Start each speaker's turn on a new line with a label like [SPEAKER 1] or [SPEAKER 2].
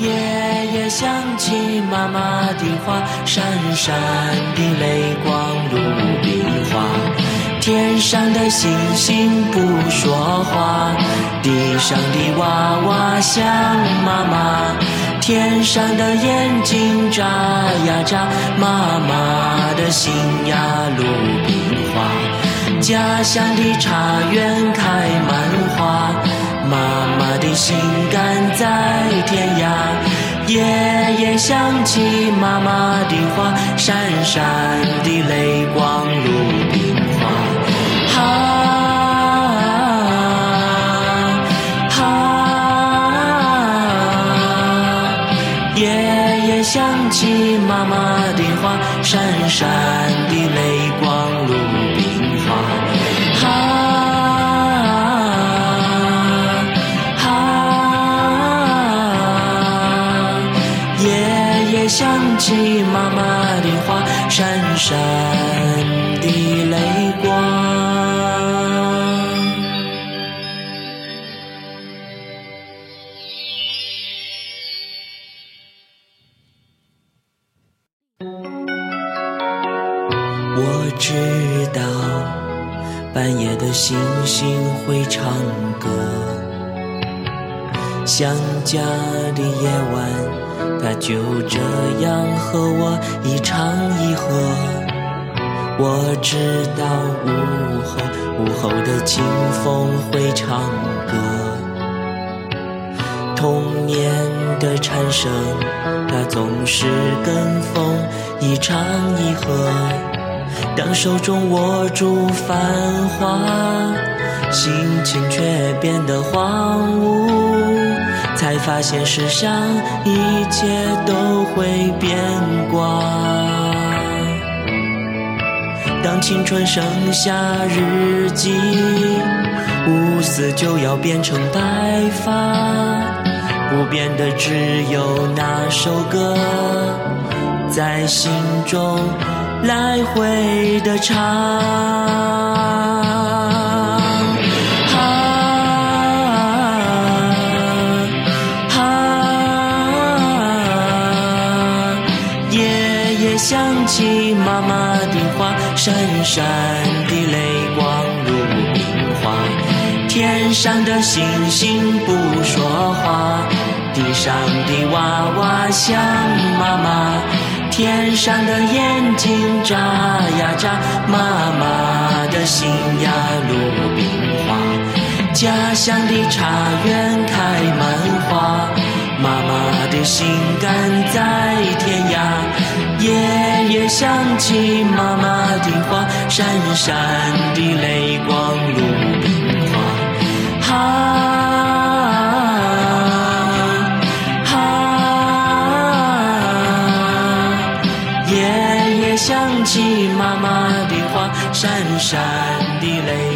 [SPEAKER 1] 夜夜想起妈妈的话，闪闪的泪光如冰花。天上的星星不说话，地上的娃娃想妈妈。天上的眼睛眨呀眨，妈妈的心呀如冰花。家乡的茶园开满花，妈妈的心肝在天涯。夜夜想起妈妈的话，闪闪的泪光如冰花。哈哈，夜夜想起妈妈的话，闪闪的泪光想起妈妈的话，闪闪的泪光。我知道，半夜的星星会唱歌，想家的夜晚。他就这样和我一唱一和，我知道午后午后的清风会唱歌，童年的蝉声，它总是跟风一唱一和。当手中握住繁华，心情却变得荒芜。才发现世上一切都会变卦。当青春剩下日记，乌丝就要变成白发。不变的只有那首歌，在心中来回的唱。也想起妈妈的话，闪闪的泪光如冰花。天上的星星不说话，地上的娃娃想妈妈。天上的眼睛眨呀眨，妈妈的心呀如冰花。家乡的茶园开满花，妈妈的心肝在。夜夜想起妈妈的话，闪闪的泪光如冰花。哈啊，夜夜想起妈妈的话，闪闪的泪。